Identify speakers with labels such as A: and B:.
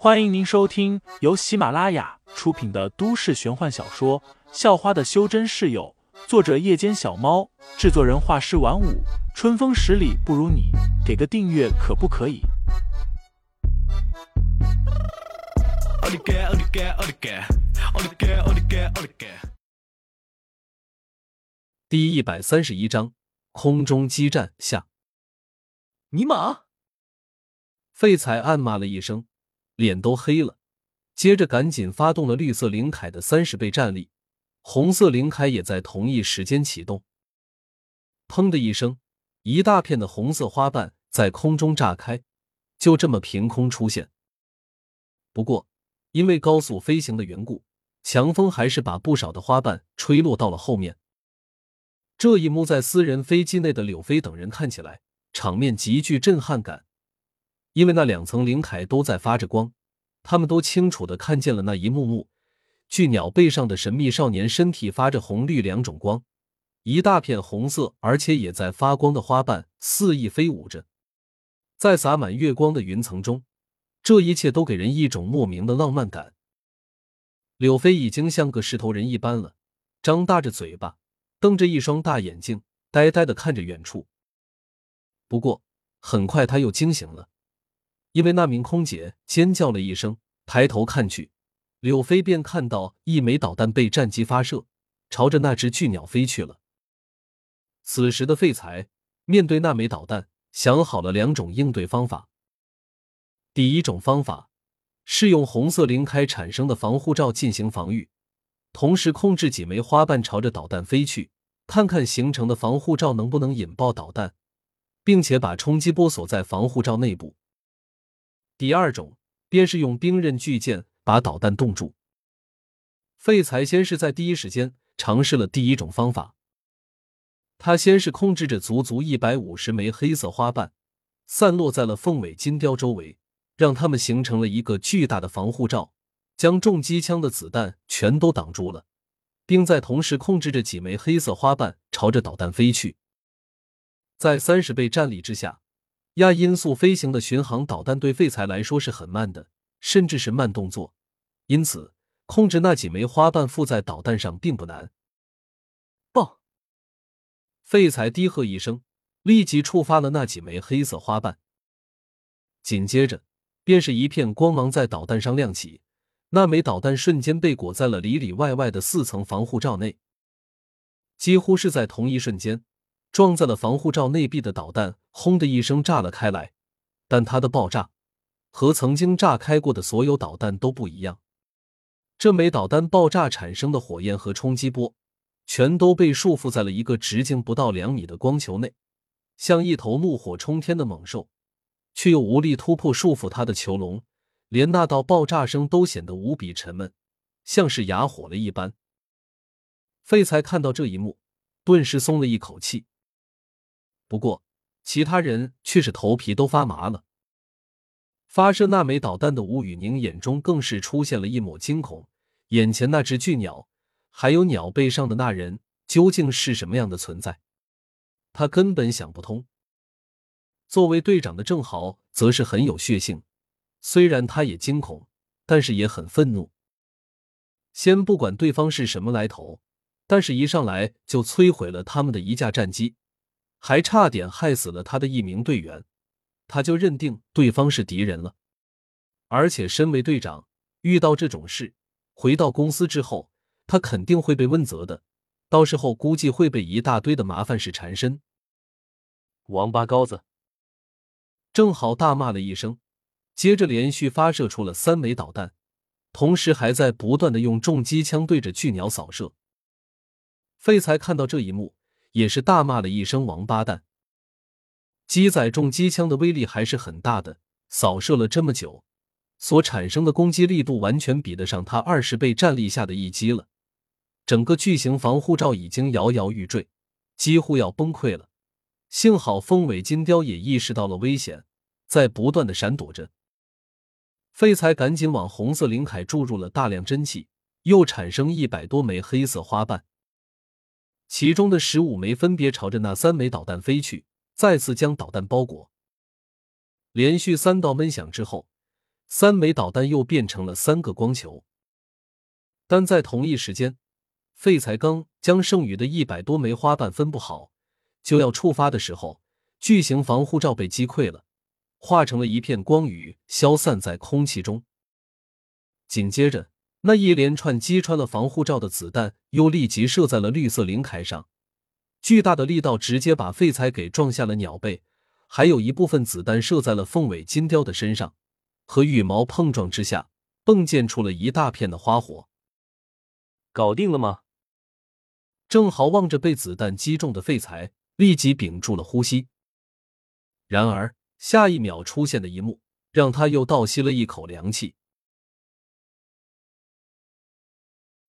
A: 欢迎您收听由喜马拉雅出品的都市玄幻小说《校花的修真室友》，作者：夜间小猫，制作人：画师晚舞，春风十里不如你，给个订阅可不可以？
B: 第一百三十一章空中激战下，
C: 尼玛！
B: 废材暗骂了一声。脸都黑了，接着赶紧发动了绿色灵铠的三十倍战力，红色灵铠也在同一时间启动。砰的一声，一大片的红色花瓣在空中炸开，就这么凭空出现。不过，因为高速飞行的缘故，强风还是把不少的花瓣吹落到了后面。这一幕在私人飞机内的柳飞等人看起来，场面极具震撼感。因为那两层灵铠都在发着光，他们都清楚的看见了那一幕幕。巨鸟背上的神秘少年身体发着红绿两种光，一大片红色而且也在发光的花瓣肆意飞舞着，在洒满月光的云层中，这一切都给人一种莫名的浪漫感。柳飞已经像个石头人一般了，张大着嘴巴，瞪着一双大眼睛，呆呆的看着远处。不过很快他又惊醒了。因为那名空姐尖叫了一声，抬头看去，柳飞便看到一枚导弹被战机发射，朝着那只巨鸟飞去了。此时的废材面对那枚导弹，想好了两种应对方法。第一种方法是用红色灵开产生的防护罩进行防御，同时控制几枚花瓣朝着导弹飞去，看看形成的防护罩能不能引爆导弹，并且把冲击波锁在防护罩内部。第二种便是用冰刃巨剑把导弹冻住。废材先是在第一时间尝试了第一种方法，他先是控制着足足一百五十枚黑色花瓣，散落在了凤尾金雕周围，让它们形成了一个巨大的防护罩，将重机枪的子弹全都挡住了，并在同时控制着几枚黑色花瓣朝着导弹飞去，在三十倍战力之下。亚音速飞行的巡航导弹对废材来说是很慢的，甚至是慢动作，因此控制那几枚花瓣附在导弹上并不难。爆！废材低喝一声，立即触发了那几枚黑色花瓣，紧接着便是一片光芒在导弹上亮起，那枚导弹瞬间被裹在了里里外外的四层防护罩内，几乎是在同一瞬间。撞在了防护罩内壁的导弹，轰的一声炸了开来。但它的爆炸和曾经炸开过的所有导弹都不一样。这枚导弹爆炸产生的火焰和冲击波，全都被束缚在了一个直径不到两米的光球内，像一头怒火冲天的猛兽，却又无力突破束缚它的囚笼。连那道爆炸声都显得无比沉闷，像是哑火了一般。废材看到这一幕，顿时松了一口气。不过，其他人却是头皮都发麻了。发射那枚导弹的吴宇宁眼中更是出现了一抹惊恐。眼前那只巨鸟，还有鸟背上的那人，究竟是什么样的存在？他根本想不通。作为队长的郑豪，则是很有血性。虽然他也惊恐，但是也很愤怒。先不管对方是什么来头，但是一上来就摧毁了他们的一架战机。还差点害死了他的一名队员，他就认定对方是敌人了。而且身为队长，遇到这种事，回到公司之后，他肯定会被问责的。到时候估计会被一大堆的麻烦事缠身。
C: 王八羔子！
B: 正好大骂了一声，接着连续发射出了三枚导弹，同时还在不断的用重机枪对着巨鸟扫射。废材看到这一幕。也是大骂了一声“王八蛋”。机载重机枪的威力还是很大的，扫射了这么久，所产生的攻击力度完全比得上他二十倍战力下的一击了。整个巨型防护罩已经摇摇欲坠，几乎要崩溃了。幸好风尾金雕也意识到了危险，在不断的闪躲着。废材赶紧往红色灵铠注入了大量真气，又产生一百多枚黑色花瓣。其中的十五枚分别朝着那三枚导弹飞去，再次将导弹包裹。连续三道闷响之后，三枚导弹又变成了三个光球。但在同一时间，废材刚将剩余的一百多枚花瓣分布好，就要触发的时候，巨型防护罩被击溃了，化成了一片光雨，消散在空气中。紧接着，那一连串击穿了防护罩的子弹又立即射在了绿色灵铠上，巨大的力道直接把废材给撞下了鸟背，还有一部分子弹射在了凤尾金雕的身上，和羽毛碰撞之下，迸溅出了一大片的花火。
C: 搞定了吗？
B: 郑豪望着被子弹击中的废材，立即屏住了呼吸。然而，下一秒出现的一幕让他又倒吸了一口凉气。